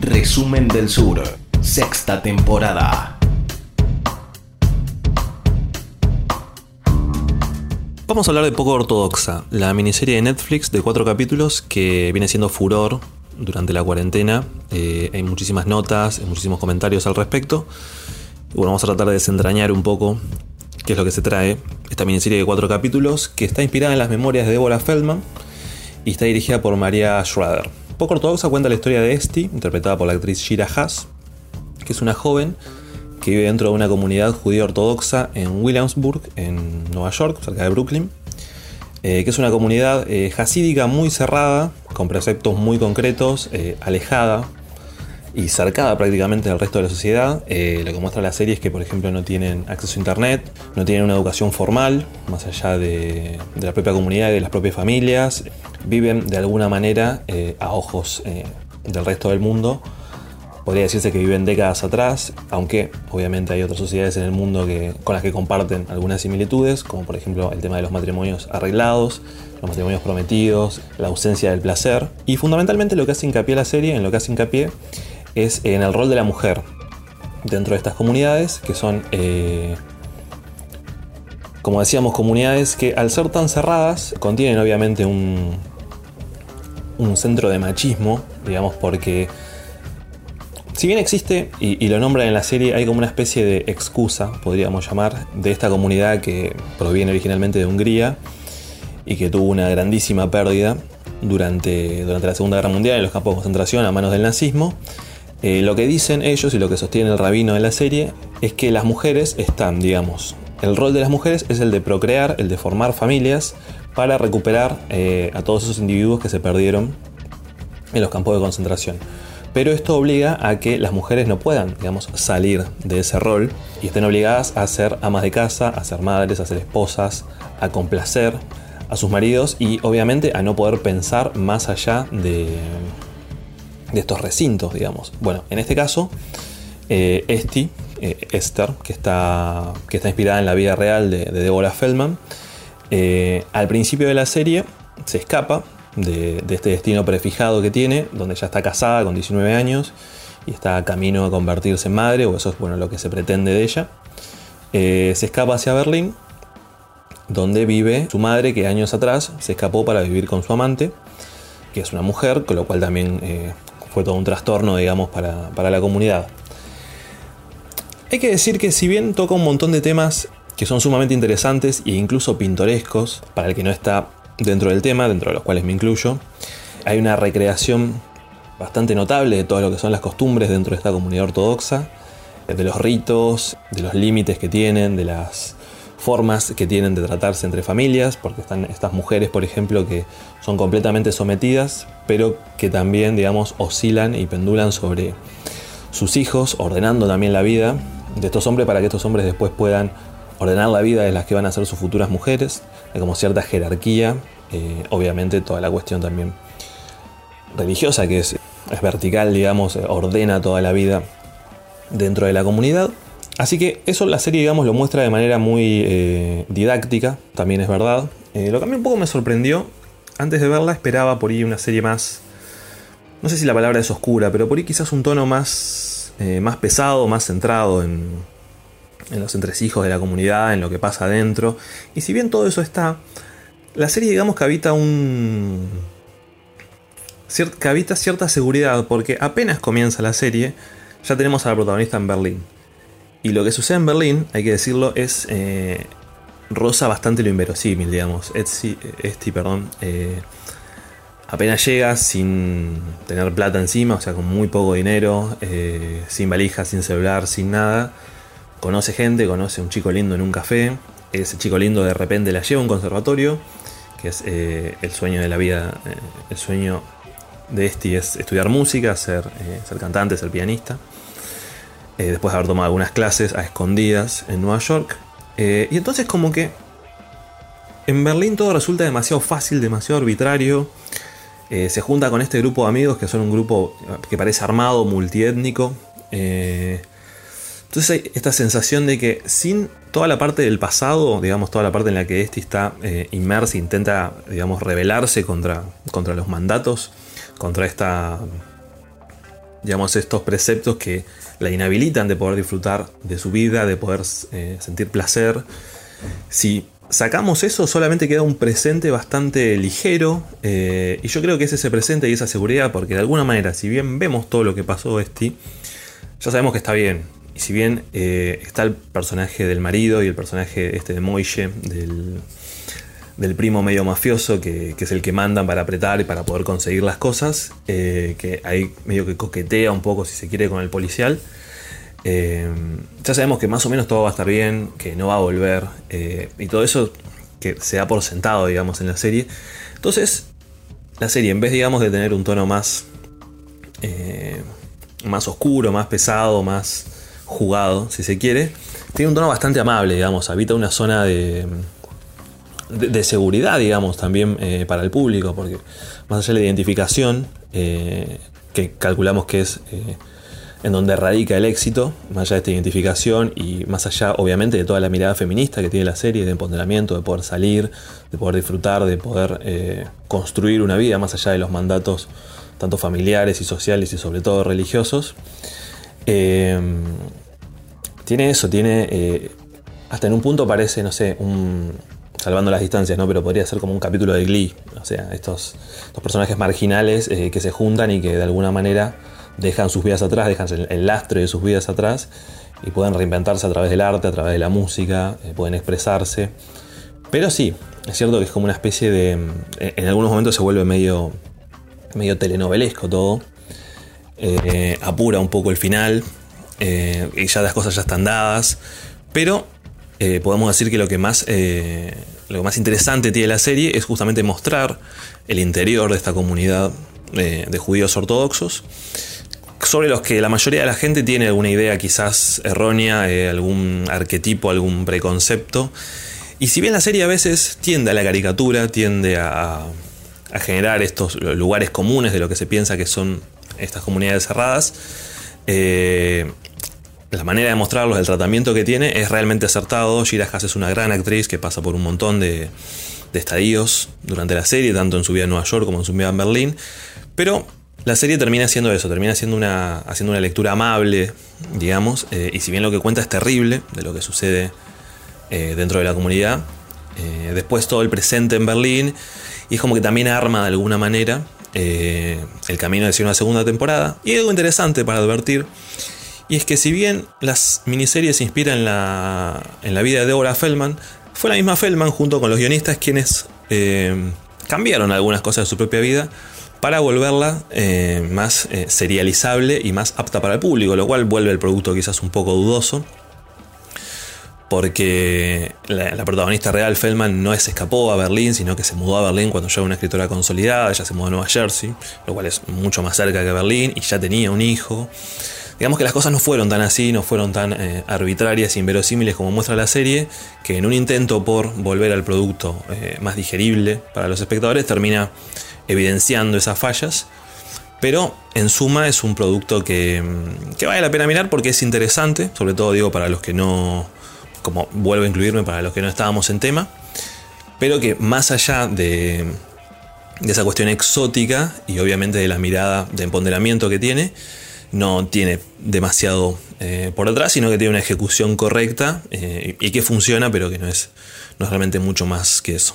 Resumen del Sur, sexta temporada. Vamos a hablar de Poco Ortodoxa, la miniserie de Netflix de cuatro capítulos que viene siendo furor durante la cuarentena. Eh, hay muchísimas notas, muchísimos comentarios al respecto. Bueno, vamos a tratar de desentrañar un poco qué es lo que se trae. Esta miniserie de cuatro capítulos que está inspirada en las memorias de Deborah Feldman y está dirigida por María Schrader. Poco Ortodoxa cuenta la historia de Esti, interpretada por la actriz Shira Haas, que es una joven que vive dentro de una comunidad judía ortodoxa en Williamsburg, en Nueva York, cerca de Brooklyn, eh, que es una comunidad eh, hasídica muy cerrada, con preceptos muy concretos, eh, alejada y cercada prácticamente del resto de la sociedad. lo que muestra la serie es que, por ejemplo, no tienen acceso a Internet, no tienen una educación formal, más allá de, de la propia comunidad y de las propias familias, viven de alguna manera a ojos del resto del mundo podría decirse que viven décadas atrás, aunque obviamente hay otras sociedades en el mundo que, con las que comparten algunas similitudes, como por ejemplo el tema de los matrimonios arreglados, los matrimonios prometidos, la ausencia del placer. Y fundamentalmente lo que hace hincapié la serie, en lo que hace hincapié, es en el rol de la mujer dentro de estas comunidades, que son, eh, como decíamos, comunidades que al ser tan cerradas, contienen obviamente un, un centro de machismo, digamos, porque si bien existe, y, lo nombran en la serie, hay como una especie de excusa, podríamos llamar, de esta comunidad que proviene originalmente de Hungría y que tuvo una grandísima pérdida durante, durante la Segunda Guerra Mundial en los campos de concentración a manos del nazismo. Eh, lo que dicen ellos y lo que sostiene el rabino de la serie es que las mujeres están, digamos, el rol de las mujeres es el de procrear, el de formar familias para recuperar eh, a todos esos individuos que se perdieron en los campos de concentración. Pero esto obliga a que las mujeres no puedan, digamos, salir de ese rol y estén obligadas a ser amas de casa, a ser madres, a ser esposas, a complacer a sus maridos y obviamente a no poder pensar más allá de, de estos recintos, digamos. Bueno, en este caso, eh, Esti, eh, Esther, que está, que está inspirada en la vida real de, de Deborah Feldman, eh, al principio de la serie se escapa de, este destino prefijado que tiene, donde ya está casada con 19 años y está camino a convertirse en madre, o eso es bueno, lo que se pretende de ella. Eh, se escapa hacia Berlín, donde vive su madre, que años atrás se escapó para vivir con su amante, que es una mujer, con lo cual también fue todo un trastorno, digamos, para, para la comunidad. Hay que decir que si bien toca un montón de temas que son sumamente interesantes e incluso pintorescos, para el que no está dentro del tema, dentro de los cuales me incluyo. Hay una recreación bastante notable de todo lo que son las costumbres dentro de esta comunidad ortodoxa, de los ritos, de los límites que tienen, de las formas que tienen de tratarse entre familias, porque están estas mujeres, por ejemplo, que son completamente sometidas, pero que también, digamos, oscilan y pendulan sobre sus hijos, ordenando también la vida de estos hombres para que estos hombres después puedan ordenar la vida de las que van a ser sus futuras mujeres, hay como cierta jerarquía, eh, obviamente toda la cuestión también religiosa que es, es vertical, digamos, ordena toda la vida dentro de la comunidad. Así que eso la serie, digamos, lo muestra de manera muy eh, didáctica, también es verdad. lo que a mí un poco me sorprendió, antes de verla esperaba por ahí una serie más, no sé si la palabra es oscura, pero por ahí quizás un tono más, más pesado, más centrado en, en los entresijos de la comunidad, en lo que pasa adentro. Y si bien todo eso está, la serie digamos que habita un... que habita cierta seguridad, porque apenas comienza la serie, ya tenemos a la protagonista en Berlín. Y lo que sucede en Berlín, hay que decirlo, es... Eh, rosa bastante lo inverosímil, digamos. Esti, perdón. Eh, apenas llega sin tener plata encima, o sea, con muy poco dinero, eh, sin valija, sin celular, sin nada conoce gente, conoce un chico lindo en un café, ese chico lindo de repente la lleva a un conservatorio, que es el sueño de la vida, el sueño de este es estudiar música, ser, ser cantante, ser pianista, después de haber tomado algunas clases a escondidas en Nueva York, y entonces como que en Berlín todo resulta demasiado fácil, demasiado arbitrario, se junta con este grupo de amigos que son un grupo que parece armado, multiétnico, entonces hay esta sensación de que sin toda la parte del pasado, digamos, toda la parte en la que este está eh, inmersa, intenta, digamos, rebelarse contra, contra los mandatos, contra esta, digamos, estos preceptos que la inhabilitan de poder disfrutar de su vida, de poder eh, sentir placer. Si sacamos eso, solamente queda un presente bastante ligero. Eh, y yo creo que es ese presente y esa seguridad, porque de alguna manera, si bien vemos todo lo que pasó Esti, ya sabemos que está bien. Y si bien eh, está el personaje del marido y el personaje este de Moishe, del, del primo medio mafioso, que, es el que mandan para apretar y para poder conseguir las cosas, eh, que ahí medio que coquetea un poco, si se quiere, con el policial. Eh, ya sabemos que más o menos todo va a estar bien, que no va a volver, eh, y todo eso que se da por sentado, digamos, en la serie. Entonces, la serie, en vez, digamos, de tener un tono más, más oscuro, más pesado, más jugado, si se quiere, tiene un tono bastante amable, digamos, habita una zona de de, seguridad, digamos, también eh, para el público, porque más allá de la identificación, eh, que calculamos que es eh, en donde radica el éxito, más allá de esta identificación y más allá, obviamente, de toda la mirada feminista que tiene la serie, de empoderamiento, de poder salir, de poder disfrutar, de poder construir una vida más allá de los mandatos tanto familiares y sociales y sobre todo religiosos. tiene eso, tiene... hasta en un punto parece, no sé, un, salvando las distancias, ¿no? Pero podría ser como un capítulo de Glee. O sea, estos, personajes marginales eh, que se juntan y que de alguna manera dejan sus vidas atrás, dejan el, lastre de sus vidas atrás y pueden reinventarse a través del arte, a través de la música, eh, pueden expresarse. Pero sí, es cierto que es como una especie de. Eh, en algunos momentos se vuelve medio, medio telenovelesco todo. apura un poco el final. y ya las cosas ya están dadas. Pero eh, podemos decir que lo que más eh, lo más interesante tiene la serie es justamente mostrar el interior de esta comunidad eh, de judíos ortodoxos sobre los que la mayoría de la gente tiene alguna idea quizás errónea, algún arquetipo, algún preconcepto. Y si bien la serie a veces tiende a la caricatura, tiende a generar estos lugares comunes de lo que se piensa que son estas comunidades cerradas, la manera de mostrarlos, el tratamiento que tiene es realmente acertado. Gira Haas es una gran actriz que pasa por un montón de, estadios durante la serie, tanto en su vida en Nueva York como en su vida en Berlín. Pero la serie termina siendo eso, termina siendo una, haciendo una lectura amable, digamos, eh, y si bien lo que cuenta es terrible de lo que sucede eh, dentro de la comunidad, eh, después todo el presente en Berlín, y es como que también arma de alguna manera el camino de una segunda temporada. Y algo interesante para advertir y es que si bien las miniseries se inspiran en la, en la vida de Deborah Feldman, fue la misma Feldman junto con los guionistas quienes eh, cambiaron algunas cosas de su propia vida para volverla eh, más eh, serializable y más apta para el público, lo cual vuelve el producto quizás un poco dudoso. Porque la, protagonista real, Feldman, no se escapó a Berlín, sino que se mudó a Berlín cuando ya era una escritora consolidada, ya se mudó a Nueva Jersey, lo cual es mucho más cerca que Berlín, y ya tenía un hijo. Digamos que las cosas no fueron tan así, no fueron tan eh, arbitrarias, inverosímiles como muestra la serie, que en un intento por volver al producto eh, más digerible para los espectadores termina evidenciando esas fallas. Pero en suma es un producto que, mm, que, vale la pena mirar porque es interesante, sobre todo digo para los que no, como vuelvo a incluirme, para los que no estábamos en tema, pero que más allá de, de esa cuestión exótica y obviamente de la mirada de empoderamiento que tiene, no tiene demasiado eh, por detrás, sino que tiene una ejecución correcta eh, y que funciona, pero que no es, no es realmente mucho más que eso.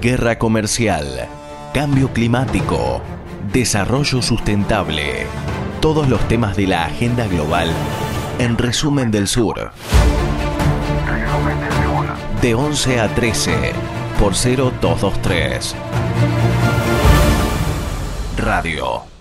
Guerra comercial, cambio climático, desarrollo sustentable. Todos los temas de la agenda global en Resumen del Sur. De 11 a 13 por 0223. Radio